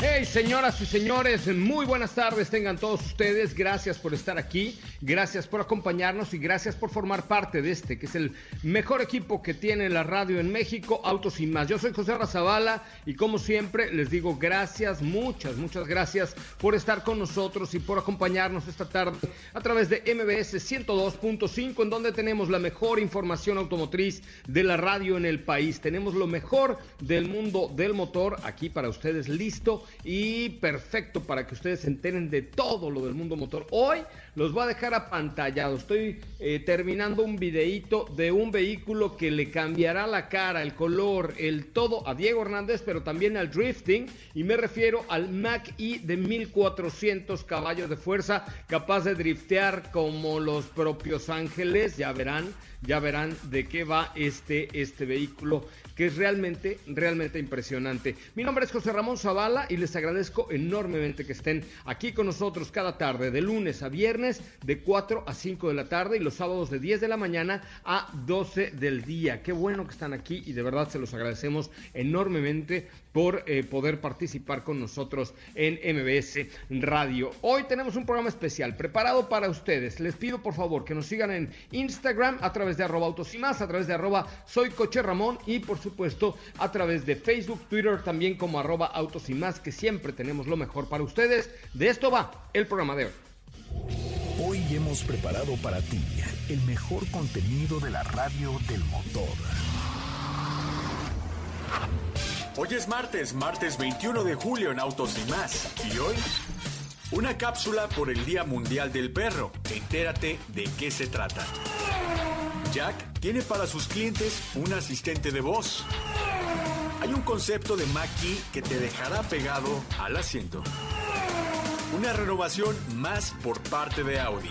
Hey, señoras y señores, muy buenas tardes tengan todos ustedes. Gracias por estar aquí, gracias por acompañarnos y gracias por formar parte de este, que es el mejor equipo que tiene la radio en México, Autos y más. Yo soy José Razabala y como siempre les digo gracias, muchas, muchas gracias por estar con nosotros y por acompañarnos esta tarde a través de MBS 102.5, en donde tenemos la mejor información automotriz de la radio en el país. Tenemos lo mejor del mundo del motor aquí para ustedes listo y perfecto para que ustedes se enteren de todo lo del mundo motor. Hoy los voy a dejar apantallados. Estoy eh, terminando un videíto de un vehículo que le cambiará la cara, el color, el todo a Diego Hernández, pero también al drifting. Y me refiero al Mac E de 1400 caballos de fuerza, capaz de driftear como los propios ángeles. Ya verán, ya verán de qué va este, este vehículo que es realmente, realmente impresionante. Mi nombre es José Ramón Zavala y les agradezco enormemente que estén aquí con nosotros cada tarde, de lunes a viernes, de 4 a 5 de la tarde y los sábados de 10 de la mañana a 12 del día. Qué bueno que están aquí y de verdad se los agradecemos enormemente por eh, poder participar con nosotros en MBS Radio. Hoy tenemos un programa especial preparado para ustedes. Les pido por favor que nos sigan en Instagram a través de arroba autos a través de arroba soy Ramón y por supuesto a través de Facebook, Twitter también como arroba autos que siempre tenemos lo mejor para ustedes. De esto va el programa de hoy. Hoy hemos preparado para ti el mejor contenido de la radio del motor. Hoy es martes, martes 21 de julio en Autos y más. Y hoy, una cápsula por el Día Mundial del Perro. Entérate de qué se trata. Jack tiene para sus clientes un asistente de voz. Hay un concepto de Mackie que te dejará pegado al asiento. Una renovación más por parte de Audi.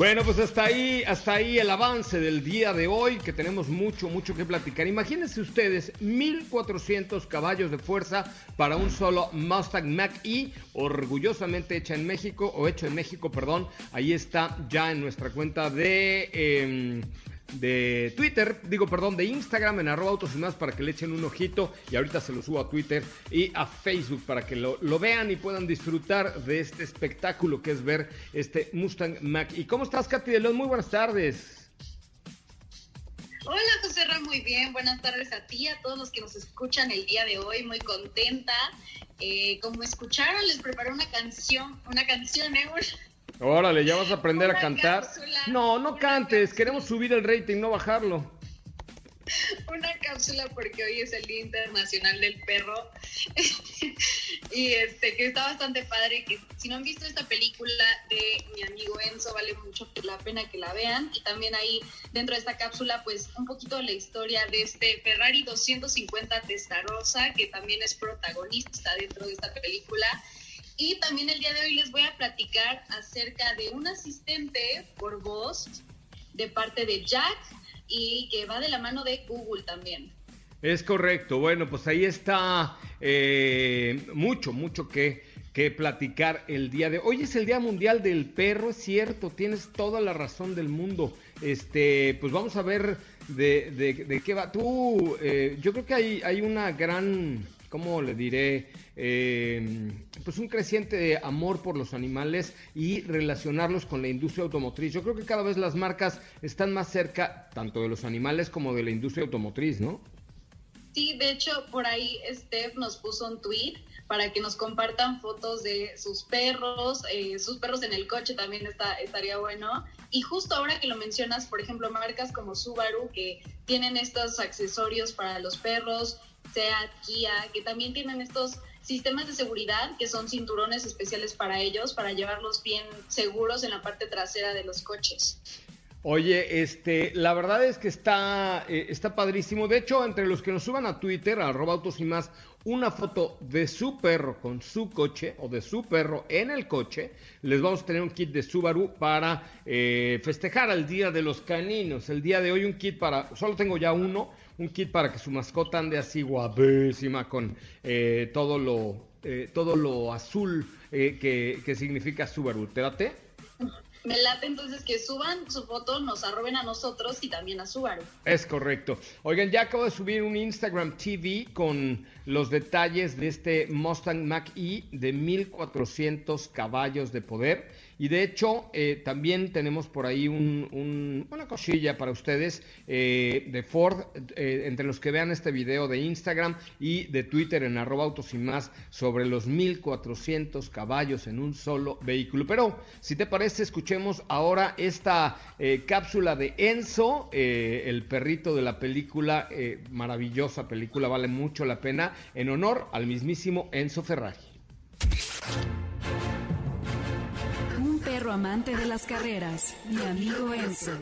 Bueno, pues hasta ahí, hasta ahí el avance del día de hoy, que tenemos mucho, mucho que platicar. Imagínense ustedes, 1400 caballos de fuerza para un solo Mustang Mach-E, orgullosamente hecha en México, o hecho en México, perdón. Ahí está ya en nuestra cuenta de... em, de Twitter, digo, perdón, de Instagram en arroba autos y más para que le echen un ojito y ahorita se lo subo a Twitter y a Facebook para que lo, lo vean y puedan disfrutar de este espectáculo que es ver este Mustang Mach. ¿Y cómo estás, Katy de León? Muy buenas tardes. Hola José Ra, muy bien. Buenas tardes a ti, a todos los que nos escuchan el día de hoy. Muy contenta. Eh, como escucharon, les preparé una canción, una canción, ¿eh? Órale, ¿ya vas a aprender a cantar? cápsula, No, no cantes, cápsula. queremos subir el rating, no bajarlo. Una cápsula porque hoy es el Día Internacional del Perro. y este, que está bastante padre. Que si no han visto esta película de mi amigo Enzo, vale mucho la pena que la vean. Y también ahí dentro de esta cápsula, pues un poquito de la historia de este Ferrari 250 Testarossa, que también es protagonista dentro de esta película. Y también el día de hoy les voy a platicar acerca de un asistente por voz de parte de Jack, y que va de la mano de Google también. Es correcto. Bueno, pues ahí está eh, mucho, mucho que, que platicar el día de hoy. es el Día Mundial del Perro, es cierto, tienes toda la razón del mundo. Este, pues vamos a ver de, de, qué va. Tú, eh, yo creo que hay, hay una gran, ¿cómo le diré? Eh, pues un creciente amor por los animales y relacionarlos con la industria automotriz. Yo creo que cada vez las marcas están más cerca tanto de los animales como de la industria automotriz, ¿no? Sí, de hecho, por ahí Steph nos puso un tweet para que nos compartan fotos de sus perros, eh, sus perros en el coche también está, estaría bueno. Y justo ahora que lo mencionas, por ejemplo, marcas como Subaru que tienen estos accesorios para los perros, Seat, Kia, que también tienen estos sistemas de seguridad que son cinturones especiales para ellos, para llevarlos bien seguros en la parte trasera de los coches. Oye, este, la verdad es que está, eh, está padrísimo. De hecho, entre los que nos suban a Twitter, a autos y más, una foto de su perro con su coche o de su perro en el coche, les vamos a tener un kit de Subaru para eh, festejar al Día de los Caninos. El día de hoy un kit para, solo tengo ya uno, un kit para que su mascota ande así guapísima con eh, todo, lo, todo lo azul que, que significa Subaru. ¿Te me late entonces que suban su foto, nos arroben a nosotros y también a Subaru. Es correcto. Oigan, ya acabo de subir un Instagram TV con los detalles de este Mustang Mach-E de 1400 caballos de poder y de hecho, eh, también tenemos por ahí una cosilla para ustedes eh, de Ford, eh, entre los que vean este video de Instagram y de Twitter en arroba autos y más, sobre los 1400 caballos en un solo vehículo. Pero, si te parece, escuchemos ahora esta cápsula de Enzo, el perrito de la película, maravillosa película, vale mucho la pena, en honor al mismísimo Enzo Ferrari amante de las carreras, mi amigo Enzo.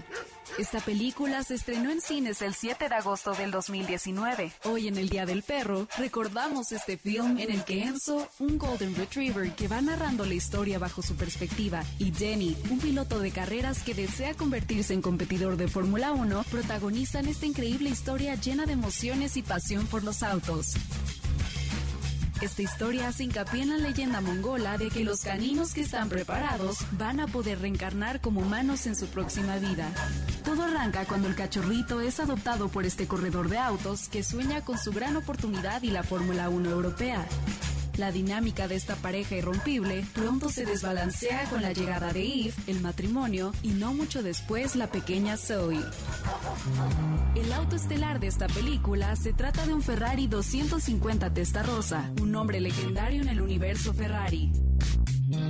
Esta película se estrenó en cines el 7 de agosto del 2019. Hoy en el Día del Perro recordamos este film en el que Enzo, un Golden Retriever que va narrando la historia bajo su perspectiva, y Denny, un piloto de carreras que desea convertirse en competidor de Fórmula 1, protagonizan esta increíble historia llena de emociones y pasión por los autos. Esta historia hace hincapié en la leyenda mongola de que los caninos que están preparados van a poder reencarnar como humanos en su próxima vida. Todo arranca cuando el cachorrito es adoptado por este corredor de autos que sueña con su gran oportunidad y la Fórmula 1 europea. La dinámica de esta pareja irrompible pronto se desbalancea con la llegada de Eve, el matrimonio y no mucho después la pequeña Zoe. El auto estelar de esta película se trata de un Ferrari 250 Testarossa, un nombre legendario en el universo Ferrari.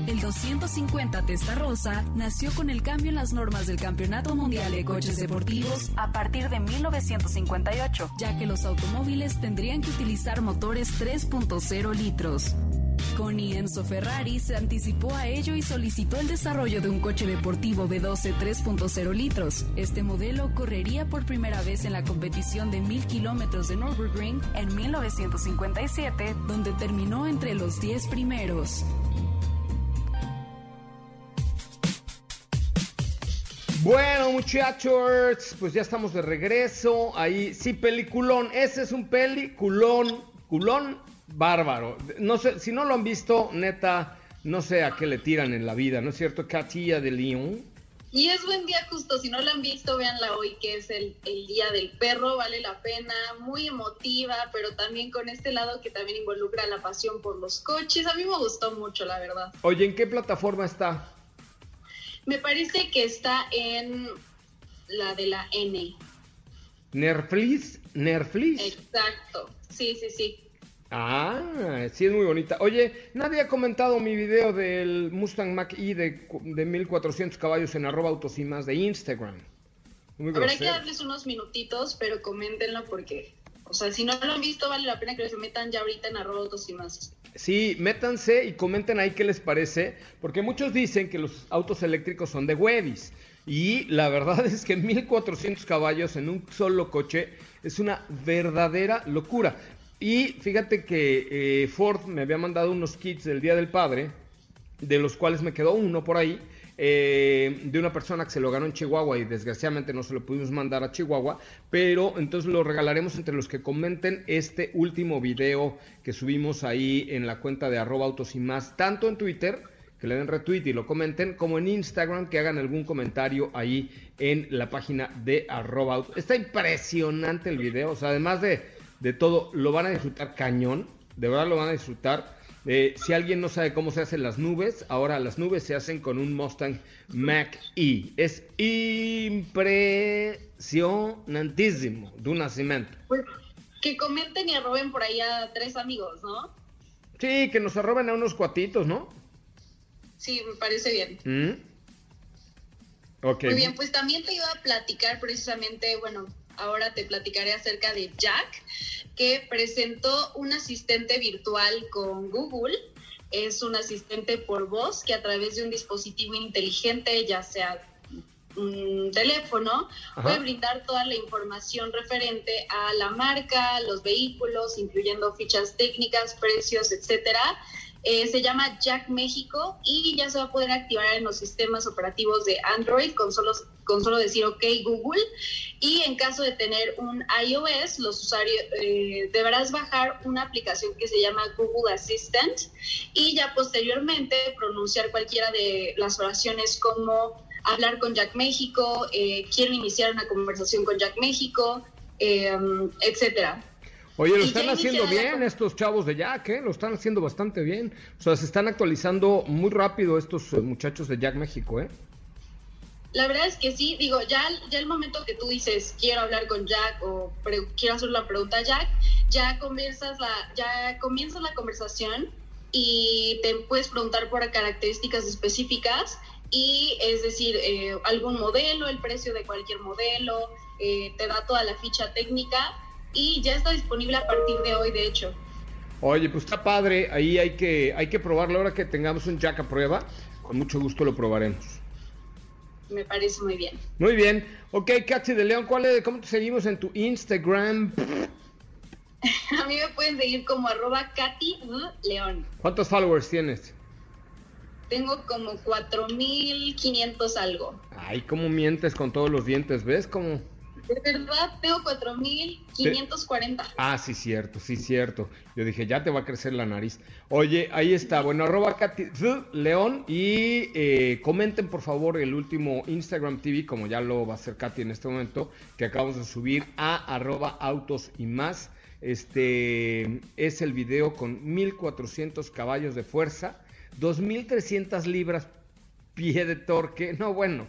El 250 Testarossa nació con el cambio en las normas del Campeonato Mundial de Coches Deportivos a partir de 1958, ya que los automóviles tendrían que utilizar motores 3.0 litros. Connie Enzo Ferrari se anticipó a ello y solicitó el desarrollo de un coche deportivo B12 3.0 litros. Este modelo correría por primera vez en la competición de 1000 kilómetros de Nürburgring en 1957, donde terminó entre los 10 primeros. Bueno, muchachos, pues ya estamos de regreso. Ahí, sí, peliculón. Ese es un peliculón, culón bárbaro. No sé, si no lo han visto, neta, no sé a qué le tiran en la vida, ¿no es cierto? Catilla de León. Y es buen día justo, si no lo han visto, véanla hoy, que es el, el, Día del Perro, vale la pena, muy emotiva, pero también con este lado que también involucra la pasión por los coches. A mí me gustó mucho, la verdad. Oye, ¿en qué plataforma está? Me parece que está en la de la N. Nerflis, Nerflis. Exacto, sí, sí, sí. Ah, sí es muy bonita. Oye, nadie ha comentado mi video del Mustang Mach-E de, de 1400 caballos en arroba autos y más de Instagram. Habrá que darles unos minutitos, pero coméntenlo porque, o sea, si no lo han visto, vale la pena que se metan ya ahorita en y más. Sí, métanse y comenten ahí qué les parece, porque muchos dicen que los autos eléctricos son de huevis. Y la verdad es que 1400 caballos en un solo coche es una verdadera locura. Y fíjate que eh, Ford me había mandado unos kits del Día del Padre, de los cuales me quedó uno por ahí. Eh, de una persona que se lo ganó en Chihuahua y desgraciadamente no se lo pudimos mandar a Chihuahua, pero entonces lo regalaremos entre los que comenten este último video que subimos ahí en la cuenta de arroba autos y más, tanto en Twitter, que le den retweet y lo comenten, como en Instagram, que hagan algún comentario ahí en la página de arroba. Está impresionante el video, o sea, además de, de todo, lo van a disfrutar cañón, de verdad lo van a disfrutar. Eh, si alguien no sabe cómo se hacen las nubes, ahora las nubes se hacen con un Mustang Mac E. Es impresionantísimo de un nacimiento. Pues, que comenten y arroben por ahí a tres amigos, ¿no? Sí, que nos arroben a unos cuatitos, ¿no? Sí, me parece bien. ¿Mm? Muy bien, pues también te iba a platicar precisamente, bueno, ahora te platicaré acerca de Jack, que presentó un asistente virtual con Google. Es un asistente por voz que a través de un dispositivo inteligente, ya sea un teléfono, Ajá. puede brindar toda la información referente a la marca, los vehículos, incluyendo fichas técnicas, precios, etcétera. Eh, se llama Jack México y ya se va a poder activar en los sistemas operativos de Android con solo, con solo decir OK Google. Y en caso de tener un iOS, los usuarios eh, deberás bajar una aplicación que se llama Google Assistant y ya posteriormente pronunciar cualquiera de las oraciones como hablar con Jack México, eh, quiero iniciar una conversación con Jack México, eh, etcétera. Oye, lo Y están haciendo la bien estos chavos de Jack, ¿eh? Lo están haciendo bastante bien. O sea, se están actualizando muy rápido estos eh, muchachos de Jack México, ¿eh? La verdad es que sí, digo, ya, ya el momento que tú dices quiero hablar con Jack o quiero hacer la pregunta a Jack, ya conversas la, ya comienza la conversación y te puedes preguntar por características específicas y es decir, eh, algún modelo, el precio de cualquier modelo, eh, te da toda la ficha técnica y ya está disponible a partir de hoy, de hecho. Oye, pues está padre. Ahí hay que, hay que probarlo. Ahora que tengamos un Jack a prueba, con mucho gusto lo probaremos. Me parece muy bien. Muy bien. Ok, Katy de León, ¿cuál es, ¿cómo te seguimos en tu Instagram? A mí me pueden seguir como arroba Katy León. ¿Cuántos followers tienes? Tengo como 4.500 algo. Ay, cómo mientes con todos los dientes, ¿ves? Cómo... De verdad, tengo 4.540. Ah, sí, cierto, sí, cierto. Yo dije, ya te va a crecer la nariz. Oye, ahí está. Bueno, arroba Katy León y eh, comenten por favor el último Instagram TV, como ya lo va a hacer Katy en este momento, que acabamos de subir a arroba autos y más. Este es el video con 1400 caballos de fuerza, 2300 libras pie de torque. No, bueno.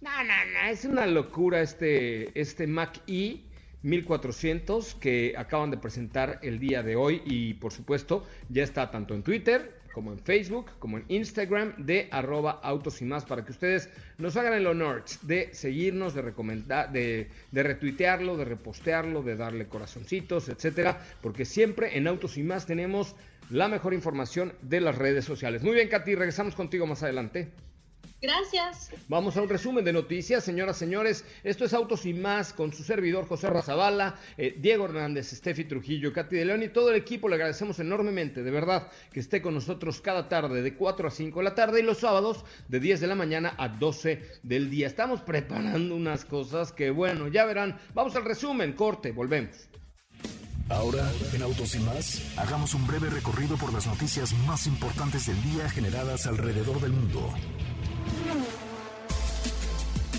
No, no, no, es una locura este, este Mac E 1400 que acaban de presentar el día de hoy y por supuesto ya está tanto en Twitter como en Facebook, como en Instagram de arroba autos y más para que ustedes nos hagan el honor de seguirnos, de recomendar, de, de retuitearlo, de repostearlo, de darle corazoncitos, etcétera, porque siempre en autos y más tenemos la mejor información de las redes sociales. Muy bien, Katy, regresamos contigo más adelante. Gracias. Vamos a un resumen de noticias, señoras, señores. Esto es Autos y Más con su servidor José Razabala, eh, Diego Hernández, Steffi Trujillo, Katy de León y todo el equipo. Le agradecemos enormemente, de verdad, que esté con nosotros cada tarde de 4 a 5 de la tarde y los sábados de 10 de la mañana a 12 del día. Estamos preparando unas cosas que, bueno, ya verán. Vamos al resumen, corte, volvemos. Ahora, en Autos y más, hagamos un breve recorrido por las noticias más importantes del día generadas alrededor del mundo. Mm-hmm.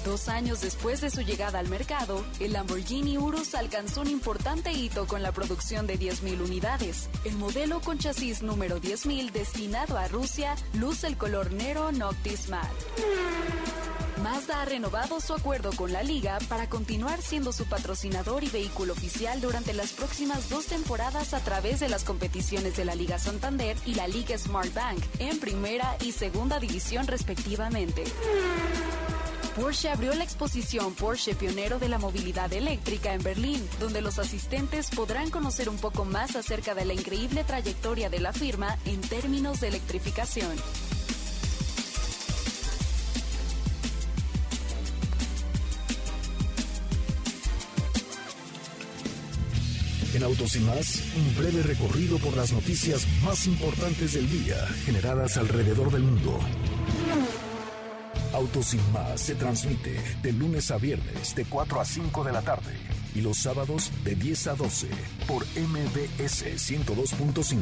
Dos años después de su llegada al mercado, el Lamborghini Urus alcanzó un importante hito con la producción de 10.000 unidades. El modelo con chasis número 10.000 destinado a Rusia luce el color Nero Noctis Matte. Mazda ha renovado su acuerdo con la liga para continuar siendo su patrocinador y vehículo oficial durante las próximas dos temporadas a través de las competiciones de la Liga Santander y la Liga Smart Bank en primera y segunda división respectivamente. Porsche abrió la exposición Porsche Pionero de la Movilidad Eléctrica en Berlín, donde los asistentes podrán conocer un poco más acerca de la increíble trayectoria de la firma en términos de electrificación. En Autos y más, un breve recorrido por las noticias más importantes del día generadas alrededor del mundo. Autos sin más se transmite de lunes a viernes de 4 a 5 de la tarde y los sábados de 10 a 12 por MBS 102.5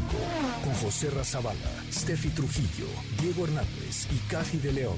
con José Razabala, Steffi Trujillo, Diego Hernández y Caji de León.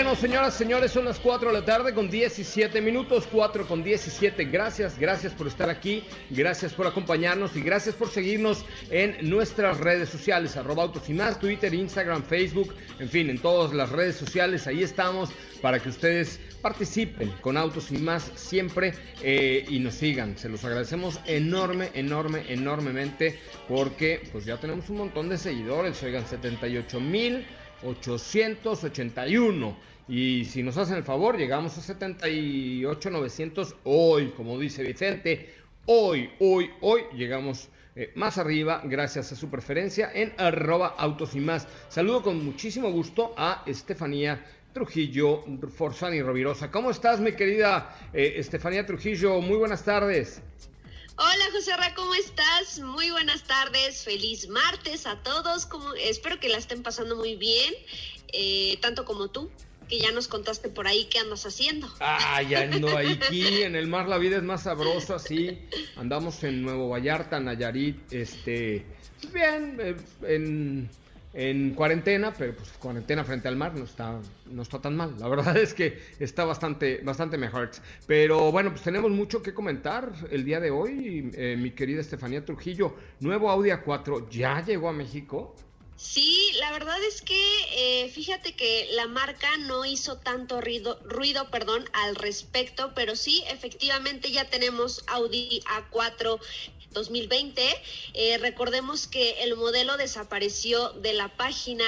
Bueno, señoras, señores, son las 4 de la tarde con 17 minutos, 4 con 17. Gracias, gracias por estar aquí, gracias por acompañarnos y gracias por seguirnos en nuestras redes sociales, arroba autos y más, Twitter, Instagram, Facebook, en fin, en todas las redes sociales, ahí estamos para que ustedes participen con Autos y más siempre eh, y nos sigan. Se los agradecemos enorme, enorme, enormemente porque pues ya tenemos un montón de seguidores, oigan, 78 mil. 881. Y si nos hacen el favor, llegamos a 78 900 hoy, como dice Vicente. Hoy, hoy, hoy llegamos eh, más arriba gracias a su preferencia en arroba autos y más. Saludo con muchísimo gusto a Estefanía Trujillo Forzani Rovirosa. ¿Cómo estás, mi querida eh, Estefanía Trujillo? Muy buenas tardes. Hola José Ra, ¿cómo estás? Muy buenas tardes, feliz martes a todos. Como, espero que la estén pasando muy bien, eh, tanto como tú, que ya nos contaste por ahí qué andas haciendo. Ah, ya no, aquí en el mar la vida es más sabrosa, sí. Andamos en Nuevo Vallarta, Nayarit, este, bien, eh, en en cuarentena, pero pues cuarentena frente al mar no está, no está tan mal. La verdad es que está bastante, bastante mejor. Pero bueno, pues tenemos mucho que comentar el día de hoy. Eh, mi querida Estefanía Trujillo, nuevo Audi A4 ya llegó a México. Sí, la verdad es que eh, fíjate que la marca no hizo tanto ruido, ruido perdón, al respecto, pero sí, efectivamente ya tenemos Audi A4 2020. Eh, recordemos que el modelo desapareció de la página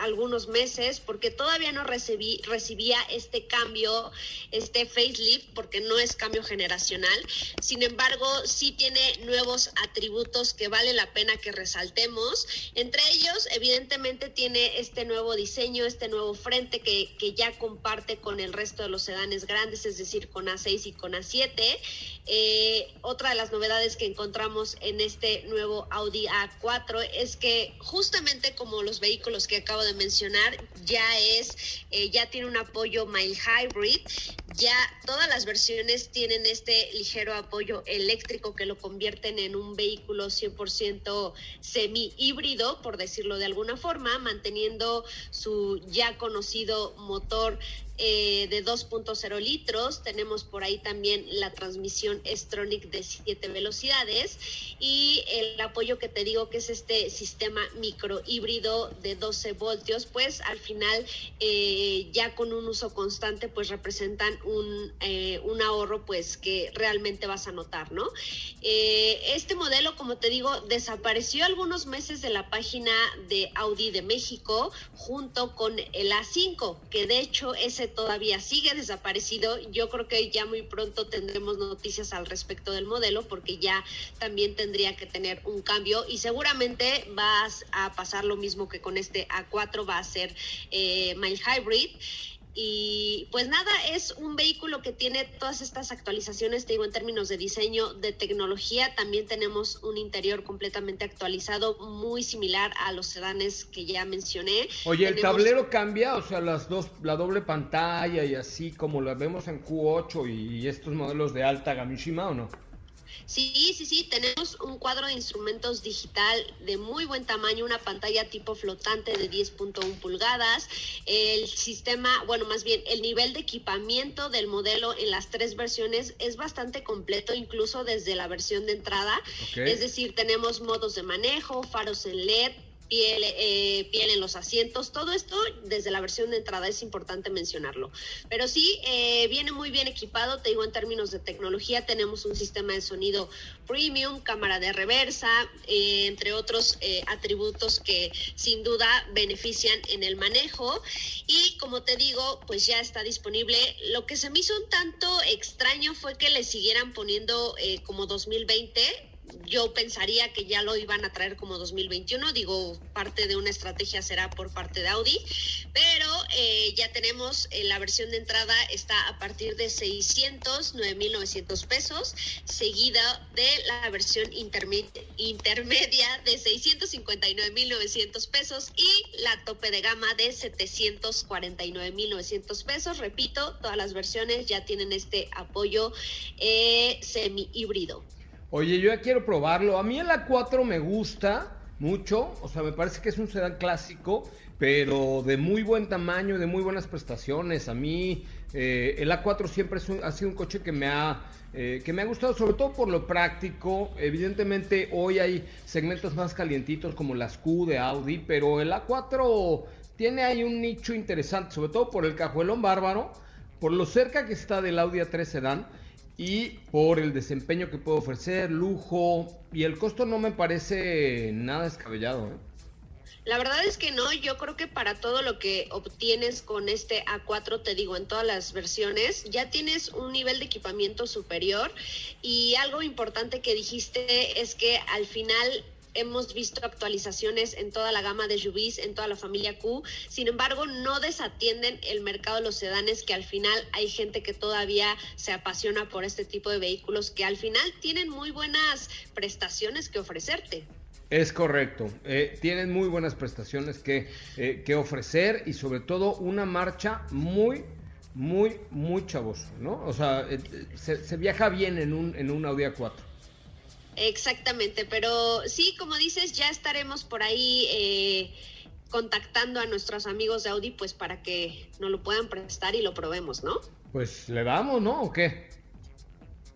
algunos meses porque todavía no recibí, recibía este cambio, este facelift, porque no es cambio generacional. Sin embargo, sí tiene nuevos atributos que vale la pena que resaltemos. Entre ellos, evidentemente, tiene este nuevo diseño, este nuevo frente que, que ya comparte con el resto de los sedanes grandes, es decir, con A6 y con A7. Eh, otra de las novedades que encontramos en este nuevo Audi A4 es que justamente como los vehículos que acabo de mencionar, ya es, eh, ya tiene un apoyo mild hybrid, ya todas las versiones tienen este ligero apoyo eléctrico que lo convierten en un vehículo 100% semi híbrido, por decirlo de alguna forma, manteniendo su ya conocido motor eh, de 2.0 litros. Tenemos por ahí también la transmisión Stronic de 7 velocidades y el apoyo que te digo que es este sistema micro híbrido de 12 voltios, pues al final eh, ya con un uso constante pues representan un, eh, un, ahorro pues que realmente vas a notar, ¿no? este modelo, como te digo, desapareció algunos meses de la página de Audi de México junto con el A5, que de hecho todavía sigue desaparecido. Yo creo que ya muy pronto tendremos noticias al respecto del modelo porque ya también tendría que tener un cambio y seguramente vas a pasar lo mismo que con este A4, va a ser eh, mild hybrid. Y pues nada, es un vehículo que tiene todas estas actualizaciones, te digo, en términos de diseño, de tecnología. También tenemos un interior completamente actualizado, muy similar a los sedanes que ya mencioné. Oye, ¿el tablero cambia? O sea, las dos, la doble pantalla y así como la vemos en Q8 y estos modelos de alta Gamishima o no? Sí, sí, sí, tenemos un cuadro de instrumentos digital de muy buen tamaño, una pantalla tipo flotante de 10.1 pulgadas, el sistema, bueno, más bien el nivel de equipamiento del modelo en las tres versiones es bastante completo, incluso desde la versión de entrada, es decir, tenemos modos de manejo, faros en LED, piel, eh, piel en los asientos, todo esto desde la versión de entrada es importante mencionarlo. Pero sí, eh, viene muy bien equipado, te digo en términos de tecnología, tenemos un sistema de sonido premium, cámara de reversa, eh, entre otros atributos que sin duda benefician en el manejo. Y como te digo, pues ya está disponible. Lo que se me hizo un tanto extraño fue que le siguieran poniendo como 2020 yo pensaría que ya lo iban a traer como 2021, digo, parte de una estrategia será por parte de Audi, pero eh, ya tenemos eh, la versión de entrada está a partir de 600, 9.900 pesos, seguida de la versión intermedia de 659.900 pesos y la tope de gama de 749.900 pesos. Repito, todas las versiones ya tienen este apoyo eh, semi híbrido. Oye, yo ya quiero probarlo. A mí el A4 me gusta mucho, o sea, me parece que es un sedán clásico, pero de muy buen tamaño, de muy buenas prestaciones. A mí eh, el A4 siempre ha sido un coche que me ha eh, que me ha gustado sobre todo por lo práctico. Evidentemente hoy hay segmentos más calientitos como las Q de Audi, pero el A4 tiene ahí un nicho interesante, sobre todo por el cajuelón bárbaro, por lo cerca que está del Audi A3 Sedan y por el desempeño que puede ofrecer, lujo y el costo no me parece nada descabellado. ¿eh? La verdad es que no, yo creo que para todo lo que obtienes con este A4, te digo, en todas las versiones, ya tienes un nivel de equipamiento superior y algo importante que dijiste es que al final hemos visto actualizaciones en toda la gama de SUVs, en toda la familia Q. Sin embargo, no desatienden el mercado de los sedanes, que al final hay gente que todavía se apasiona por este tipo de vehículos, que al final tienen muy buenas prestaciones que ofrecerte. Es correcto, eh, tienen muy buenas prestaciones que, eh, que ofrecer y sobre todo una marcha muy, muy, muy chavoso, ¿no? O sea, eh, se, se, viaja bien en un, en un Audi A4. Exactamente, pero sí, como dices, ya estaremos por ahí eh, contactando a nuestros amigos de Audi, pues para que nos lo puedan prestar y lo probemos, ¿no? Pues le damos, ¿no? ¿O qué?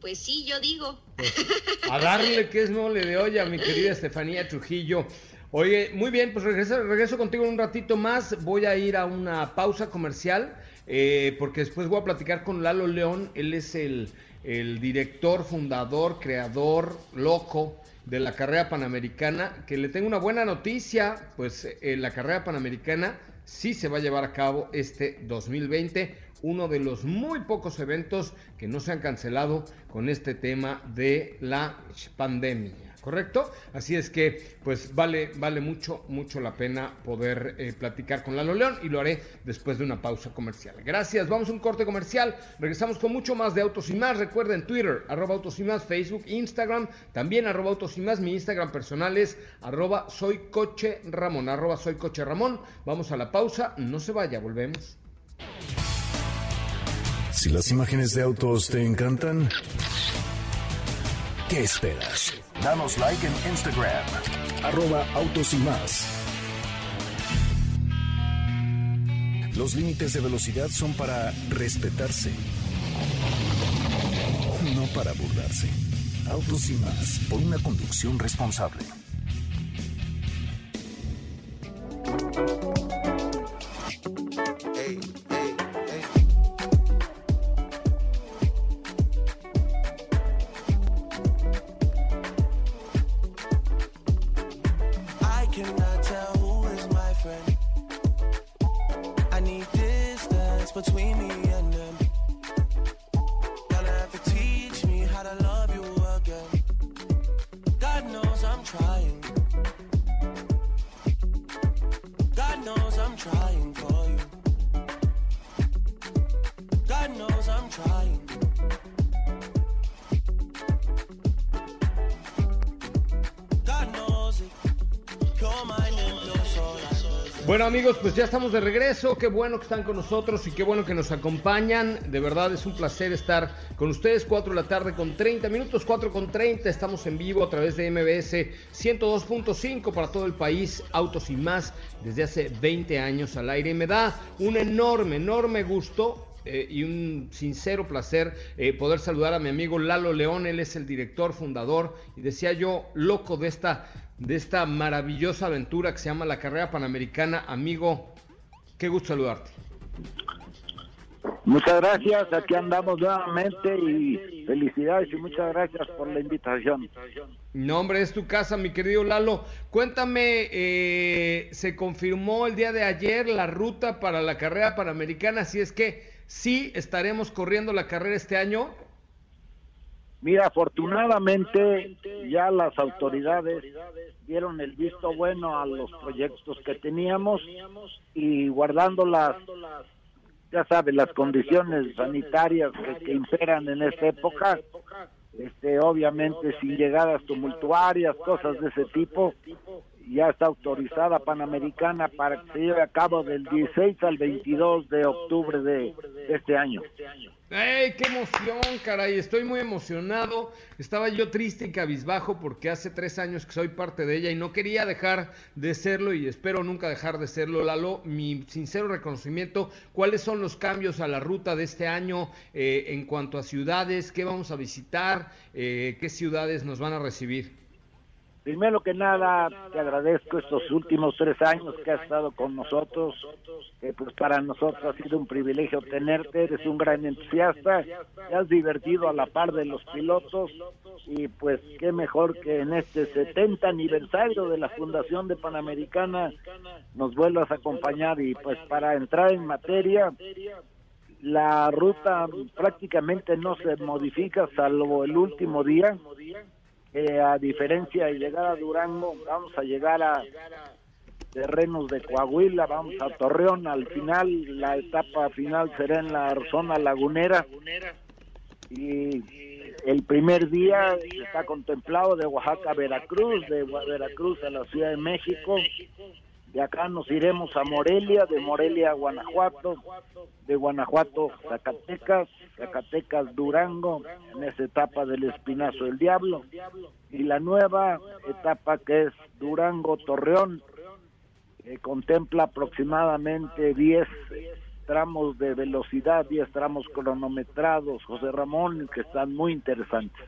Pues sí, yo digo. Pues, a darle que es mole de olla, mi querida Estefanía Trujillo. Oye, muy bien, pues regreso, regreso contigo en un ratito más. Voy a ir a una pausa comercial, eh, porque después voy a platicar con Lalo León. Él es el el director, fundador, creador, loco de la carrera panamericana, que le tengo una buena noticia, pues eh, la carrera panamericana sí se va a llevar a cabo este 2020, uno de los muy pocos eventos que no se han cancelado con este tema de la pandemia. ¿Correcto? Así es que, pues vale, vale mucho, mucho la pena poder eh, platicar con Lalo León y lo haré después de una pausa comercial. Gracias, vamos a un corte comercial, regresamos con mucho más de Autos y Más, recuerden Twitter, arroba Autos y Más, Facebook, Instagram, también arroba Autos y Más, mi Instagram personal es arroba Soy Coche Ramón, arroba Soy Coche Ramón, vamos a la pausa, no se vaya, volvemos. Si las imágenes de autos te encantan, ¿qué esperas? Danos like en Instagram, arroba autos y más. Los límites de velocidad son para respetarse, no para burlarse. Autos y más, por una conducción responsable. Amigos, pues ya estamos de regreso, qué bueno que están con nosotros y qué bueno que nos acompañan, de verdad es un placer estar con ustedes, 4 de la tarde con 30 minutos, 4 con 30, estamos en vivo a través de MBS 102.5 para todo el país, Autos y más, desde hace 20 años al aire. Me da un enorme, enorme gusto eh, y un sincero placer eh, poder saludar a mi amigo Lalo León, él es el director, fundador, y decía yo, loco de esta de esta maravillosa aventura que se llama la carrera panamericana. Amigo, qué gusto saludarte. Muchas gracias, aquí andamos nuevamente y felicidades y muchas gracias por la invitación. No, hombre, es tu casa, mi querido Lalo. Cuéntame, eh, se confirmó el día de ayer la ruta para la carrera panamericana, si es que sí estaremos corriendo la carrera este año. Mira, afortunadamente ya las autoridades dieron el visto bueno a los proyectos que teníamos y guardando las, ya sabes, las condiciones sanitarias que, imperan en esta época, este, obviamente sin llegadas tumultuarias, cosas de ese tipo, ya está autorizada Panamericana para que se lleve a cabo del 16 al 22 de octubre de este año. ¡Ey, qué emoción, caray! Estoy muy emocionado. Estaba yo triste y cabizbajo porque hace tres años que soy parte de ella y no quería dejar de serlo y espero nunca dejar de serlo. Lalo, mi sincero reconocimiento. ¿Cuáles son los cambios a la ruta de este año eh, en cuanto a ciudades? ¿Qué vamos a visitar? Eh, ¿Qué ciudades nos van a recibir? Primero que nada, te agradezco estos últimos tres años que has estado con nosotros, que pues para nosotros ha sido un privilegio tenerte, eres un gran entusiasta, te has divertido a la par de los pilotos y pues qué mejor que en este 70 aniversario de la Fundación de Panamericana nos vuelvas a acompañar y pues para entrar en materia, la ruta prácticamente no se modifica salvo el último día eh, a diferencia de llegar a Durango, vamos a llegar a terrenos de Coahuila, vamos a Torreón, al final, la etapa final será en la zona lagunera. Y el primer día está contemplado de Oaxaca a Veracruz, de Veracruz a la Ciudad de México, de acá nos iremos a Morelia, de Morelia a Guanajuato, de Guanajuato Zacatecas, Zacatecas Durango, en esa etapa del Espinazo del Diablo, y la nueva etapa que es Durango Torreón, que contempla aproximadamente 10 tramos de velocidad, 10 tramos cronometrados, José Ramón, que están muy interesantes.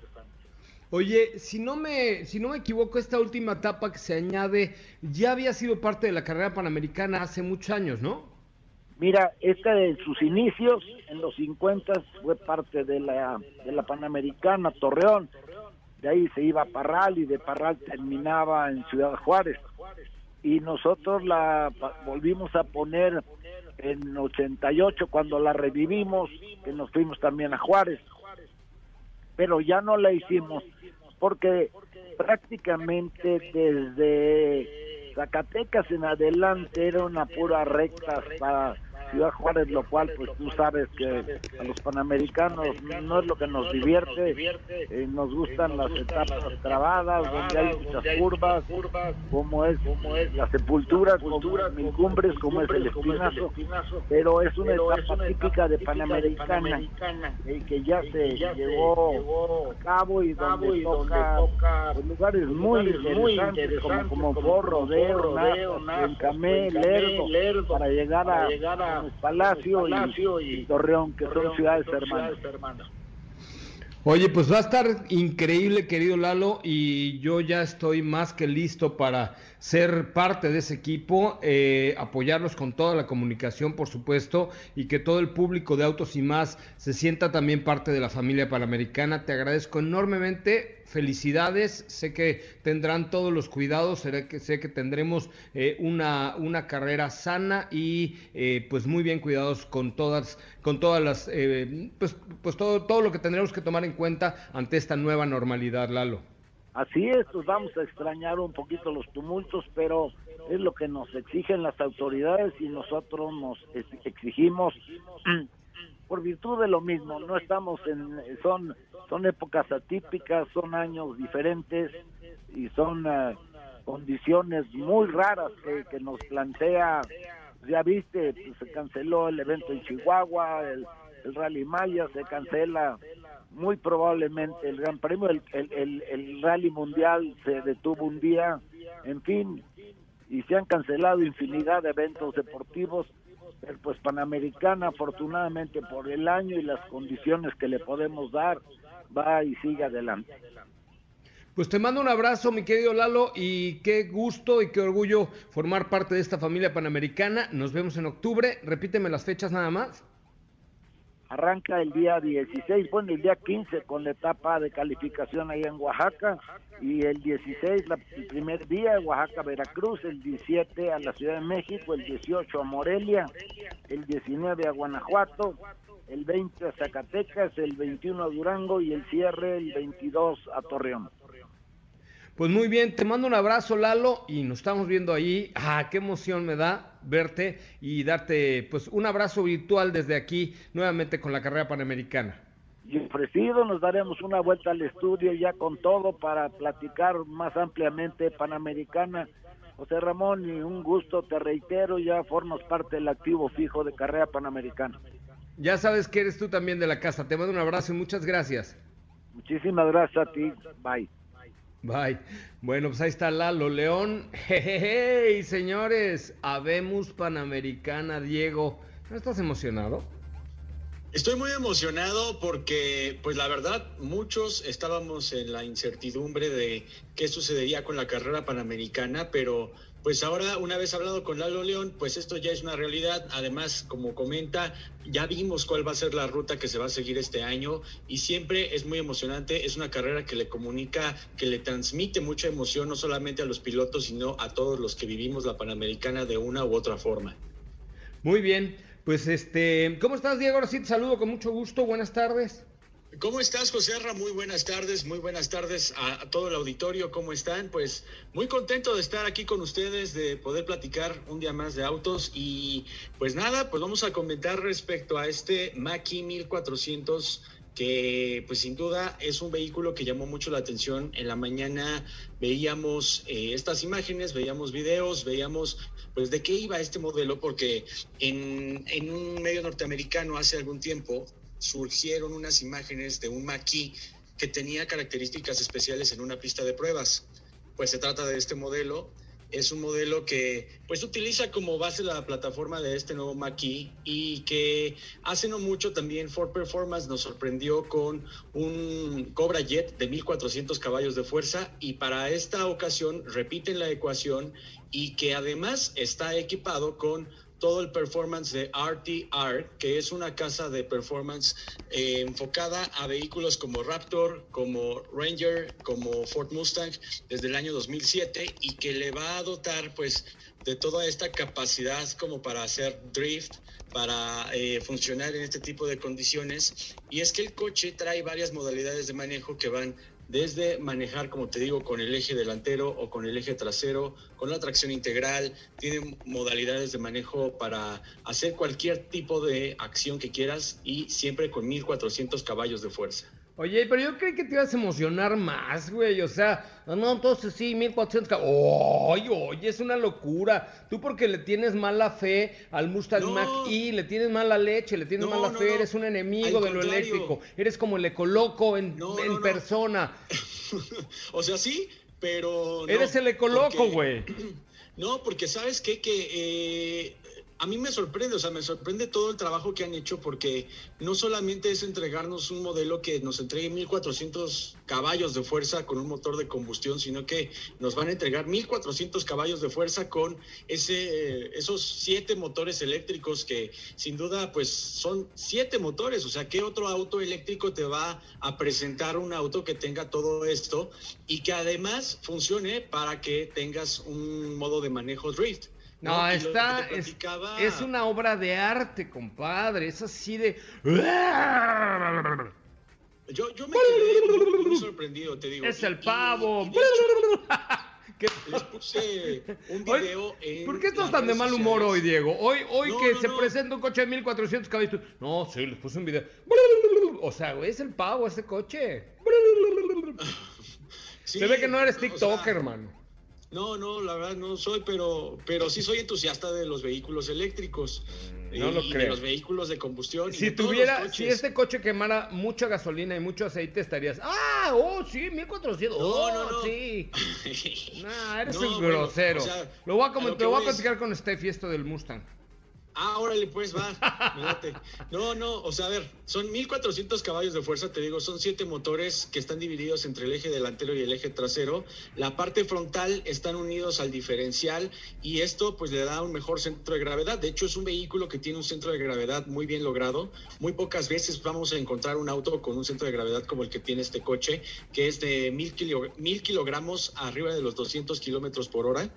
Oye, si no me, si no me equivoco, esta última etapa que se añade ya había sido parte de la carrera panamericana hace muchos años, ¿no? Mira, esta de sus inicios, en los 50 fue parte de la, de la Panamericana, Torreón. De ahí se iba a Parral y de Parral terminaba en Ciudad Juárez. Y nosotros la volvimos a poner en 88 cuando la revivimos, que nos fuimos también a Juárez. Pero ya no la hicimos porque prácticamente desde Zacatecas en adelante era una pura recta para Ciudad Juárez, lo cual pues tú sabes que a los panamericanos no es lo que nos divierte, eh, nos gustan las etapas trabadas, donde hay muchas curvas, como es, la sepultura, mil cumbres, como es el espinazo, pero es una etapa típica de Panamericana eh, que ya se llevó a cabo y donde toca lugares muy interesantes como, como Borro, Rodeo, Encamé, Lerdo, para llegar a Palacio, y, Torreón, que son ciudades hermanas. Oye, pues va a estar increíble, querido Lalo, y yo ya estoy más que listo para ser parte de ese equipo, eh, apoyarlos con toda la comunicación, por supuesto, y que todo el público de Autos y más se sienta también parte de la familia panamericana. Te agradezco enormemente felicidades, sé que tendrán todos los cuidados, sé que, sé que tendremos eh, una, una carrera sana y eh, pues muy bien cuidados con todas, con todas las, eh, pues, pues todo, todo lo que tendremos que tomar en cuenta ante esta nueva normalidad, Lalo. Así es, pues vamos a extrañar un poquito los tumultos, pero es lo que nos exigen las autoridades y nosotros nos exigimos por virtud de lo mismo, no estamos en, son, son épocas atípicas, son años diferentes y son, ah, condiciones muy raras que, nos plantea, ya viste, pues, se canceló el evento en Chihuahua, el Rally Maya, se cancela muy probablemente el Gran Premio, el, el, el, Rally Mundial se detuvo un día, en fin, y se han cancelado infinidad de eventos deportivos, pues Panamericana afortunadamente por el año y las condiciones que le podemos dar, va y sigue adelante. Pues te mando un abrazo, mi querido Lalo, y qué gusto y qué orgullo formar parte de esta familia panamericana. Nos vemos en octubre. Repíteme las fechas nada más arranca el día 16, bueno, el día 15 con la etapa de calificación ahí en Oaxaca. Y el 16 el primer día Oaxaca, Veracruz, el 17 a la Ciudad de México, el 18 a Morelia, el 19 a Guanajuato, el 20 a Zacatecas, el 21 a Durango. Y el cierre el 22 a Torreón. Pues muy bien, te mando un abrazo, Lalo, y nos estamos viendo ahí. Ah, qué emoción me da verte y darte pues un abrazo virtual desde aquí, nuevamente con la carrera panamericana. Y ofrecido, nos daremos una vuelta al estudio ya con todo para platicar más ampliamente Panamericana. José Ramón, y un gusto, te reitero, ya formas parte del activo fijo de carrera Panamericana. Ya sabes que eres tú también de la casa. Te mando un abrazo y muchas gracias. Muchísimas gracias a ti. Bye. Bye. Bueno, pues ahí está Lalo León. Hey, señores, habemos Panamericana, Diego. ¿No estás emocionado? Estoy muy emocionado porque, pues la verdad, muchos estábamos en la incertidumbre de qué sucedería con la carrera panamericana, pero pues ahora, una vez hablado con Lalo León, pues esto ya es una realidad. Además, como comenta, ya vimos cuál va a ser la ruta que se va a seguir este año y siempre es muy emocionante. Es una carrera que le comunica, que le transmite mucha emoción, no solamente a los pilotos, sino a todos los que vivimos la Panamericana de una u otra forma. Muy bien, pues este, ¿cómo estás, Diego? Ahora sí te saludo con mucho gusto. Buenas tardes. ¿Cómo estás, José Arra? Muy buenas tardes, muy buenas tardes a, todo el auditorio. ¿Cómo están? Pues muy contento de estar aquí con ustedes, de poder platicar un día más de autos. Y pues nada, pues vamos a comentar respecto a este Maki 1400 que pues sin duda es un vehículo que llamó mucho la atención. En la mañana veíamos eh, estas imágenes, veíamos videos, veíamos pues de qué iba este modelo, porque en, en un medio norteamericano hace algún tiempo surgieron unas imágenes de un maquis que tenía características especiales en una pista de pruebas. Pues se trata de este modelo. Es un modelo que pues utiliza como base la plataforma de este nuevo maquis y que hace no mucho también Ford Performance nos sorprendió con un Cobra Jet de 1400 caballos de fuerza y para esta ocasión repiten la ecuación y que además está equipado con todo el performance de RTR, que es una casa de performance eh, enfocada a vehículos como Raptor, como Ranger, como Ford Mustang desde el año 2007 y que le va a dotar pues de toda esta capacidad como para hacer drift, para eh, funcionar en este tipo de condiciones. Y es que el coche trae varias modalidades de manejo que van desde manejar, como te digo, con el eje delantero o con el eje trasero, con la tracción integral, tiene modalidades de manejo para hacer cualquier tipo de acción que quieras y siempre con 1400 caballos de fuerza. Oye, pero yo creí que te ibas a emocionar más, güey. O sea, no, entonces sí, 1400. Oye, oye, es una locura. Tú porque le tienes mala fe al Mustang Mach-E, le tienes mala leche, le tienes mala fe, eres un enemigo de lo eléctrico. Eres como el ecoloco en, en persona. o sea, sí, pero. eres el ecoloco, güey. No, porque sabes qué? que eh, a mí me sorprende, o sea, me sorprende todo el trabajo que han hecho porque no solamente es entregarnos un modelo que nos entregue 1400 caballos de fuerza con un motor de combustión, sino que nos van a entregar 1400 caballos de fuerza con ese, esos siete motores eléctricos que sin duda pues son siete motores, o sea, ¿qué otro auto eléctrico te va a presentar un auto que tenga todo esto y que además funcione para que tengas un modo de manejo drift? No, está. Es, una obra de arte, compadre. Es así de. Yo, yo me quedé muy sorprendido, te digo. Es el pavo. les puse un video en ¿Por qué estás tan de mal humor hoy, Diego? Hoy, hoy que se presenta un coche de 1400 caballos. No, sí, les puse un video. O sea, güey, es el pavo ese coche. se ve que no eres TikToker, hermano. No, no, la verdad no soy, pero, pero sí soy entusiasta de los vehículos eléctricos. Mm, no y, lo creo. de los vehículos de combustión. Si de tuviera, si este coche quemara mucha gasolina y mucho aceite, estarías. ¡Ah! ¡Oh, sí! 1400. No, ¡Oh, no, no. sí! Nah, eres No, un bueno, grosero. o sea, lo voy a, a comentar, lo que lo voy a es- platicar con Steffi esto del Mustang. Ah, órale, pues va. No, no, o sea, a ver, son 1400 caballos de fuerza, te digo, son siete motores que están divididos entre el eje delantero y el eje trasero. La parte frontal están unidos al diferencial y esto pues le da un mejor centro de gravedad. De hecho, es un vehículo que tiene un centro de gravedad muy bien logrado. Muy pocas veces vamos a encontrar un auto con un centro de gravedad como el que tiene este coche, que es de mil, kilo- mil kilogramos arriba de los 200 kilómetros por hora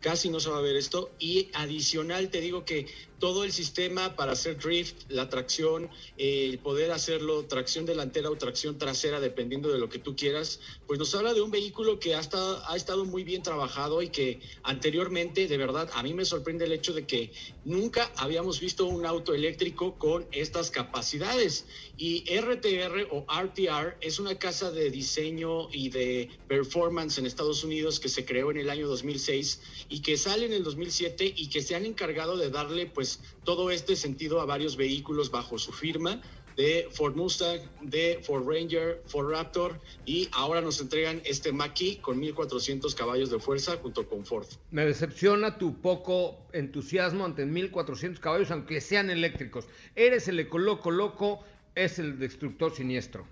casi no se va a ver esto. Y adicional te digo que todo el sistema para hacer drift, la tracción, eh, el poder hacerlo tracción delantera o tracción trasera, dependiendo de lo que tú quieras, pues nos habla de un vehículo que ha estado, ha estado muy bien trabajado y que anteriormente, de verdad, a mí me sorprende el hecho de que nunca habíamos visto un auto eléctrico con estas capacidades. Y RTR o RTR es una casa de diseño y de performance en Estados Unidos que se creó en el año 2006 y que sale en el 2007 y que se han encargado de darle pues todo este sentido a varios vehículos bajo su firma de Ford Mustang, de Ford Ranger, Ford Raptor y ahora nos entregan este Mach-E con 1400 caballos de fuerza junto con Ford. Me decepciona tu poco entusiasmo ante 1400 caballos, aunque sean eléctricos. Eres el ecoloco loco, es el destructor siniestro.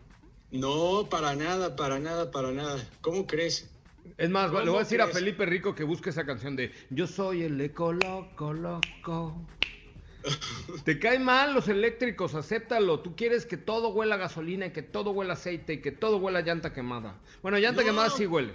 No, para nada, para nada, para nada. ¿Cómo crees? Es más, le voy a decir a? Felipe Rico que busque esa canción de Yo soy el ecoloco loco. Te caen mal los eléctricos, acéptalo. Tú quieres que todo huela a gasolina y que todo huela a aceite y que todo huela a llanta quemada. Bueno, llanta No. quemada sí huele.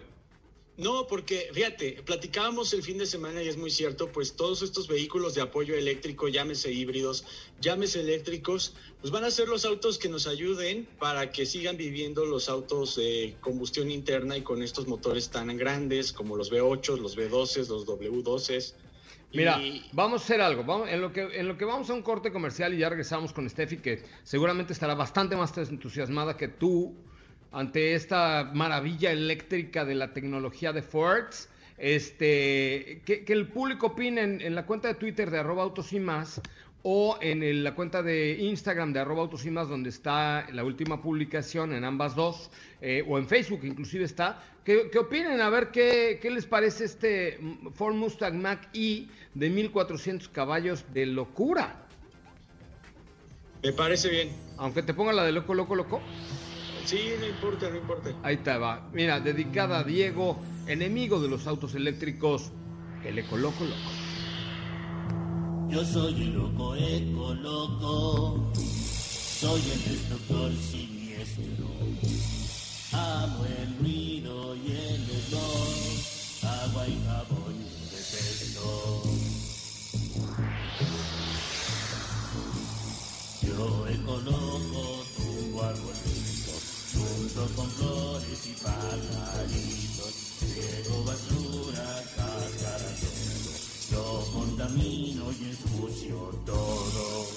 No, porque fíjate, platicábamos el fin de semana y es muy cierto, pues todos estos vehículos de apoyo eléctrico, llámese híbridos, llámese eléctricos, pues van a ser los autos que nos ayuden para que sigan viviendo los autos de combustión interna y con estos motores tan grandes como los V8, los V12, los W12. Mira, Y- vamos a hacer algo. Vamos, en, lo que, en lo que vamos a un corte comercial y ya regresamos con Steffi, que seguramente estará bastante más entusiasmada que tú ante esta maravilla eléctrica de la tecnología de Ford. Este, que, que el público opine en, en la cuenta de Twitter de arroba autos y más o en el- la cuenta de Instagram de arroba autos y más donde está la última publicación en ambas dos eh, o en Facebook inclusive está. Que, que opinen a ver qué, qué les parece este Ford Mustang Mach E de 1400 caballos de locura Me parece bien. aunque te ponga la de loco loco loco. Sí, no importa, no importa. ahí te va. Mira dedicada a Diego enemigo de los autos eléctricos el eco loco loco Yo soy el loco, eco loco. Soy el destructor siniestro. Amo el ruido y el hedor. Agua y jabón detesto. Yo eco loco, tumbo arbolitos. Junto con flores y pajaritos. Ciego basura, Lo contamino y todo.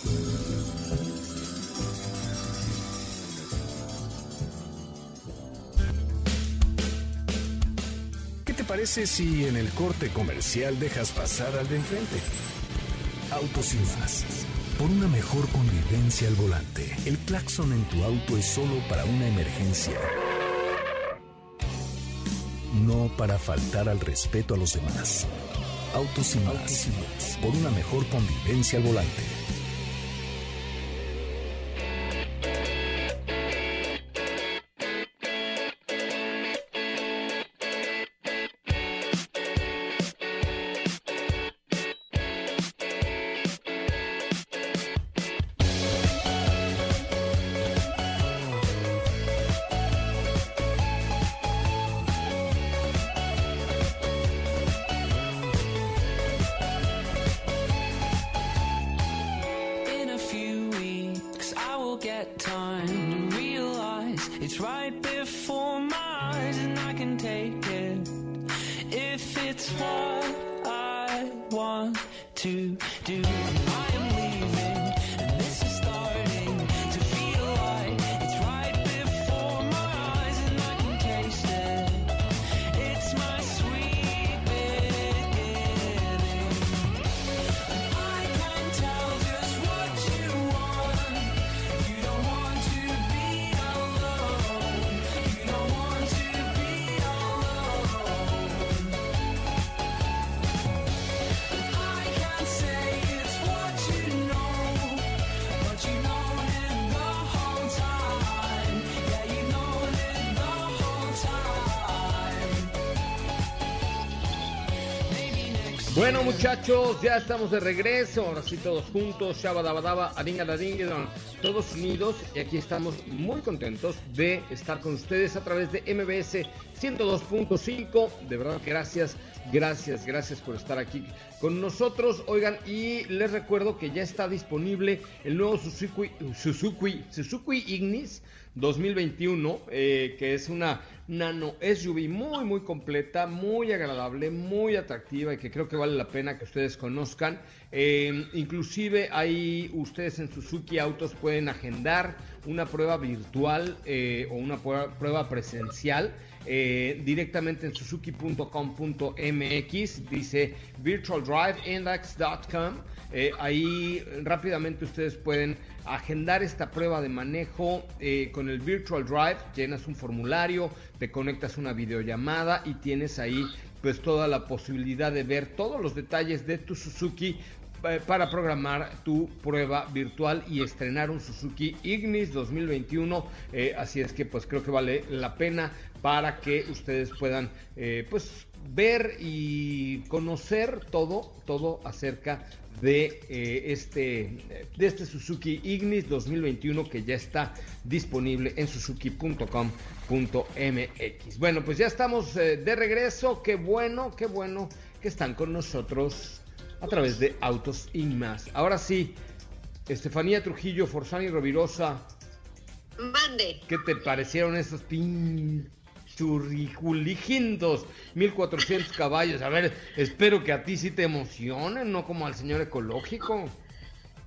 ¿Qué te parece si en el corte comercial dejas pasar al de enfrente? Autos y más. Por una mejor convivencia al volante, el claxon en tu auto es solo para una emergencia. No para faltar al respeto a los demás. Autos y más. Por una mejor convivencia al volante. Get time to realize it's right before my eyes, and I can take it if it's what I want to do. Bueno, muchachos, ya estamos de regreso. Ahora sí, todos juntos. Shabadabadaba, Adingadadingedon, todos unidos. Y aquí estamos muy contentos de estar con ustedes a través de MBS 102.5. De verdad, gracias, gracias, gracias por estar aquí con nosotros. Oigan, y les recuerdo que ya está disponible el nuevo Suzuki, Suzuki, Suzuki Ignis 2021, eh, que es una nano SUV muy, muy completa, muy agradable, muy atractiva y que creo que vale la pena que ustedes conozcan. Eh, inclusive ahí ustedes en Suzuki Autos pueden agendar una prueba virtual eh, o una prueba, presencial. Eh, directamente en suzuki.com.mx dice virtualdriveindex.com eh, ahí rápidamente ustedes pueden agendar esta prueba de manejo eh, con el Virtual Drive, llenas un formulario, te conectas una videollamada y tienes ahí pues toda la posibilidad de ver todos los detalles de tu Suzuki para programar tu prueba virtual y estrenar un Suzuki Ignis 2021. Eh, así es que pues creo que vale la pena para que ustedes puedan eh, pues ver y conocer todo, todo acerca de este de este Suzuki Ignis 2021 que ya está disponible en suzuki.com.mx. Bueno, pues ya estamos de regreso. Qué bueno, qué bueno que están con nosotros a través de Autos y más. Ahora sí, Estefanía Trujillo, Forzani Rovirosa. Mande. ¿Qué te parecieron esos pinchurrijuligindos? 1400 caballos. A ver, espero que a ti sí te emocionen, no como al señor ecológico.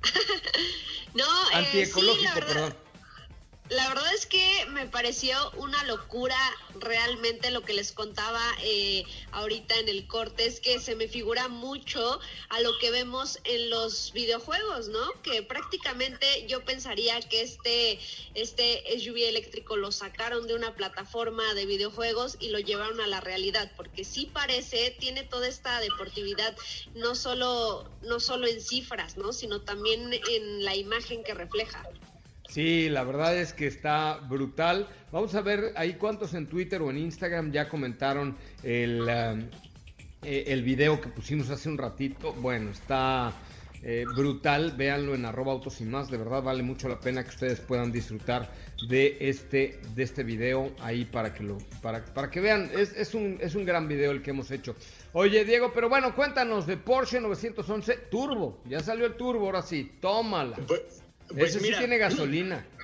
no, Antiecológico, eh, sí, perdón. La verdad es que me pareció una locura realmente lo que les contaba eh, ahorita en el corte, es que se me figura mucho a lo que vemos en los videojuegos, ¿no? Que prácticamente yo pensaría que este, este SUV eléctrico lo sacaron de una plataforma de videojuegos y lo llevaron a la realidad, porque sí parece, tiene toda esta deportividad, no solo, no solo en cifras, ¿no? Sino también en la imagen que refleja. Sí, la verdad es que está brutal. Vamos a ver ahí cuántos en Twitter o en Instagram ya comentaron el, um, eh, el video que pusimos hace un ratito. Bueno, está eh, brutal. Véanlo en arroba autos y más. De verdad vale mucho la pena que ustedes puedan disfrutar de este, de este video ahí para que lo, para, para que vean. Es, es, un, es un gran video el que hemos hecho. Oye, Diego, pero bueno, cuéntanos de Porsche 911 Turbo. Ya salió el Turbo, ahora sí, tómala. Pues, pues Ese mira, sí tiene gasolina.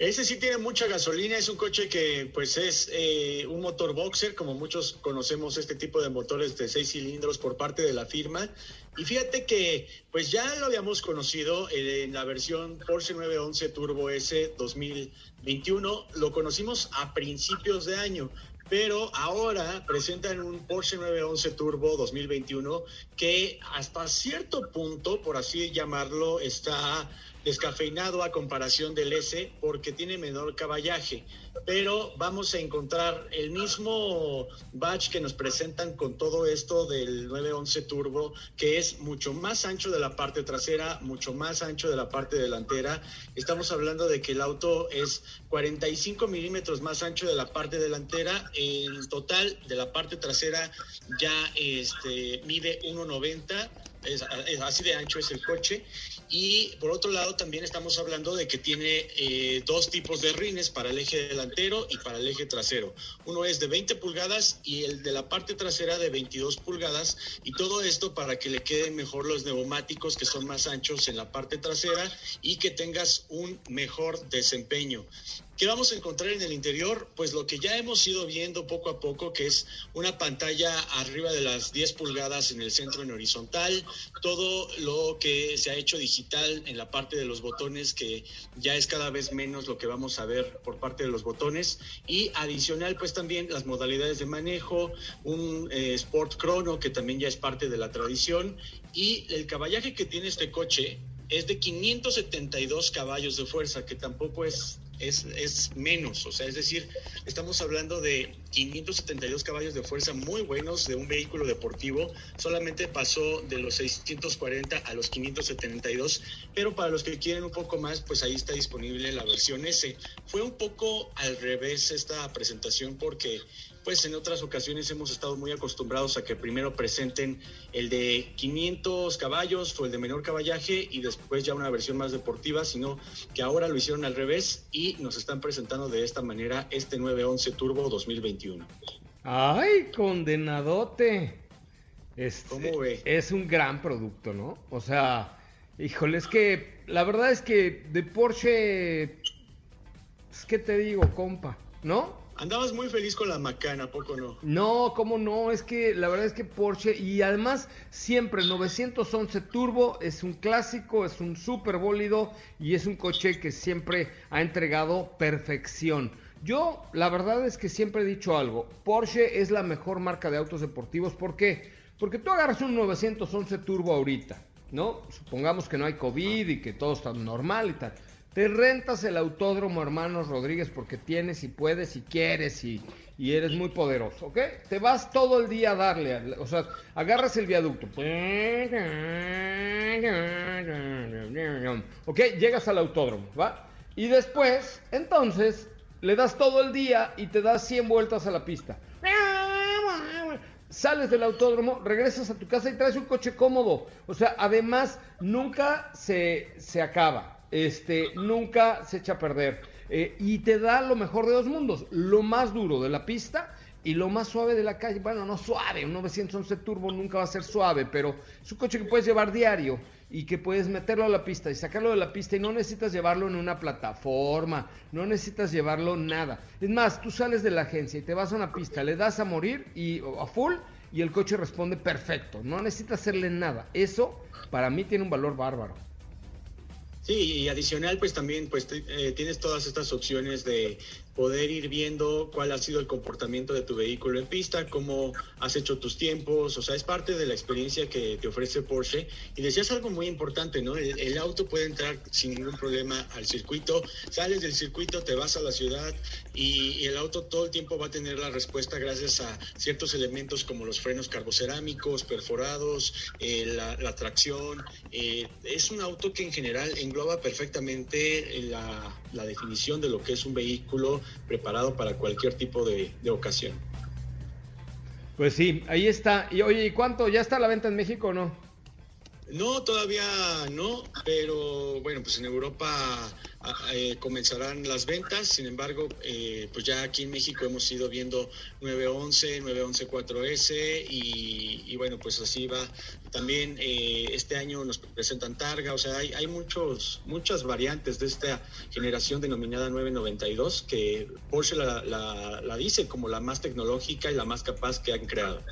Ese sí tiene mucha gasolina, es un coche que pues es eh, un motor boxer, como muchos conocemos este tipo de motores de seis cilindros por parte de la firma. Y fíjate que pues ya lo habíamos conocido eh, en la versión Porsche 911 Turbo S 2021, lo conocimos a principios de año, pero ahora presentan un Porsche 911 Turbo 2021 que hasta cierto punto, por así llamarlo, está descafeinado a comparación del S porque tiene menor caballaje, pero vamos a encontrar el mismo batch que nos presentan con todo esto del 911 Turbo, que es mucho más ancho de la parte trasera, mucho más ancho de la parte delantera. Estamos hablando de que el auto es 45 milímetros más ancho de la parte delantera, en total de la parte trasera ya este, mide 1,90. Es, es, así de ancho es el coche y por otro lado también estamos hablando de que tiene eh, dos tipos de rines para el eje delantero y para el eje trasero. Uno es de 20 pulgadas y el de la parte trasera de 22 pulgadas y todo esto para que le queden mejor los neumáticos que son más anchos en la parte trasera y que tengas un mejor desempeño. ¿Qué vamos a encontrar en el interior? Pues lo que ya hemos ido viendo poco a poco, que es una pantalla arriba de las 10 pulgadas en el centro en horizontal, todo lo que se ha hecho digital en la parte de los botones, que ya es cada vez menos lo que vamos a ver por parte de los botones, y adicional pues también las modalidades de manejo, un eh, Sport Chrono, que también ya es parte de la tradición, y el caballaje que tiene este coche es de 572 caballos de fuerza, que tampoco es es, es, menos, o sea, es decir, estamos hablando de 572 caballos de fuerza muy buenos de un vehículo deportivo. Solamente pasó de los 640 a los 572, pero para los que quieren un poco más, pues ahí está disponible la versión S. Fue un poco al revés esta presentación porque pues en otras ocasiones hemos estado muy acostumbrados a que primero presenten el de 500 caballos o el de menor caballaje y después ya una versión más deportiva, sino que ahora lo hicieron al revés y nos están presentando de esta manera este 911 Turbo 2021. Ay, condenadote. Es, ¿Cómo ve? es un gran producto, ¿no? O sea, híjole, es que la verdad es que de Porsche, es que te digo, compa, ¿no? Andabas muy feliz con la Macan, ¿a poco no? No, cómo no, es que la verdad es que Porsche y además siempre el 911 Turbo es un clásico, es un super bólido y es un coche que siempre ha entregado perfección. Yo la verdad es que siempre he dicho algo, Porsche es la mejor marca de autos deportivos, ¿por qué? Porque tú agarras un 911 Turbo ahorita, ¿no? Supongamos que no hay COVID y que todo está normal y tal. Te rentas el autódromo, hermanos Rodríguez, porque tienes y puedes y quieres y, y eres muy poderoso, ¿ok? Te vas todo el día a darle, o sea, agarras el viaducto. Ok, llegas al autódromo, ¿va? Y después, entonces, le das todo el día y te das 100 vueltas a la pista. Sales del autódromo, regresas a tu casa y traes un coche cómodo. O sea, además, nunca se, se acaba. Este, nunca se echa a perder. Eh, y te da lo mejor de dos mundos. Lo más duro de la pista y lo más suave de la calle. Bueno, no suave. Un 911 Turbo nunca va a ser suave, pero es un coche que puedes llevar diario y que puedes meterlo a la pista y sacarlo de la pista y no necesitas llevarlo en una plataforma, no necesitas llevarlo nada. Es más, tú sales de la agencia y te vas a una pista, le das a morir y a full y el coche responde perfecto. No necesitas hacerle nada. Eso para mí tiene un valor bárbaro. Sí, y adicional, pues también pues eh, tienes todas estas opciones de poder ir viendo cuál ha sido el comportamiento de tu vehículo en pista, cómo has hecho tus tiempos, o sea, es parte de la experiencia que te ofrece Porsche. Y decías algo muy importante, ¿no? El, el auto puede entrar sin ningún problema al circuito, sales del circuito, te vas a la ciudad y, y el auto todo el tiempo va a tener la respuesta gracias a ciertos elementos como los frenos carbocerámicos, perforados, eh, la, la tracción. eh, es un auto que en general engloba perfectamente la, la definición de lo que es un vehículo preparado para cualquier tipo de, de ocasión. Pues sí, ahí está. Y oye, ¿y cuánto? ¿Ya está a la venta en México o no? No, todavía no, pero bueno, pues en Europa eh, comenzarán las ventas. Sin embargo, eh, pues ya aquí en México hemos ido viendo 911, 911 4S y, bueno, pues así va. También eh, este año nos presentan Targa, o sea, hay, hay muchos, muchas variantes de esta generación denominada 992 que Porsche la, la- la dice como la más tecnológica y la más capaz que han creado.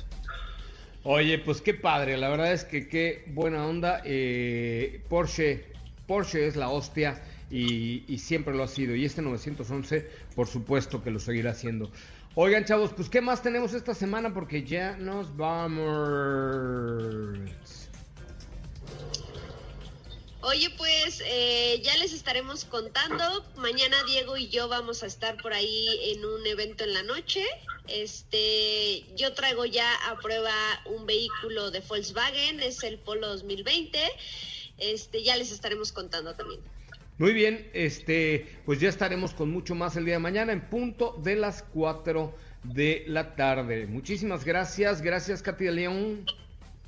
Oye, pues qué padre, la verdad es que qué buena onda. eh, Porsche, Porsche es la hostia y, y siempre lo ha sido. Y este 911, por supuesto que lo seguirá haciendo. Oigan, chavos, pues qué más tenemos esta semana porque ya nos vamos. Oye, pues eh, ya les estaremos contando. Mañana Diego y yo vamos a estar por ahí en un evento en la noche. Este, yo traigo ya a prueba un vehículo de Volkswagen, es el Polo 2020. Este, ya les estaremos contando también. Muy bien, este, pues ya estaremos con mucho más el día de mañana en punto de las 4 de la tarde. Muchísimas gracias, gracias Katy de León.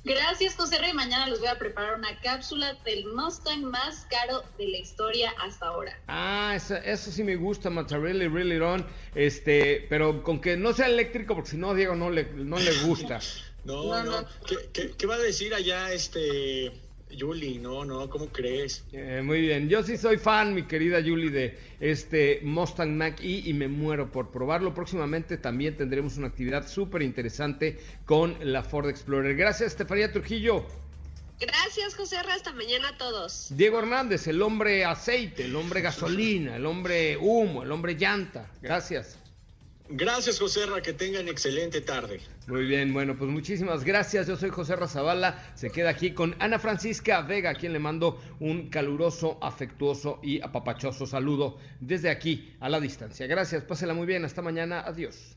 Gracias, José Rey. Mañana les voy a preparar una cápsula del Mustang más caro de la historia hasta ahora. Ah, eso, eso sí me gusta, Mata, really, really on. Este, pero con que no sea eléctrico, porque si no, Diego no le, no le gusta. No, No, no. no. ¿Qué, qué, qué va a decir allá este Yuli? No, no, ¿cómo crees? Eh, muy bien, yo sí soy fan, mi querida Julie, de este Mustang Mach E y me muero por probarlo. Próximamente también tendremos una actividad súper interesante con la Ford Explorer. Gracias, Estefanía Trujillo. Gracias, José. Hasta mañana a todos. Diego Hernández, el hombre aceite, el hombre gasolina, el hombre humo, el hombre llanta. Gracias. Gracias, José Ra, que tengan excelente tarde. Muy bien, bueno, pues muchísimas gracias. Yo soy José Razabala. Se queda aquí con Ana Francisca Vega, a quien le mando un caluroso, afectuoso y apapachoso saludo desde aquí a la distancia. Gracias, pásela muy bien. Hasta mañana. Adiós.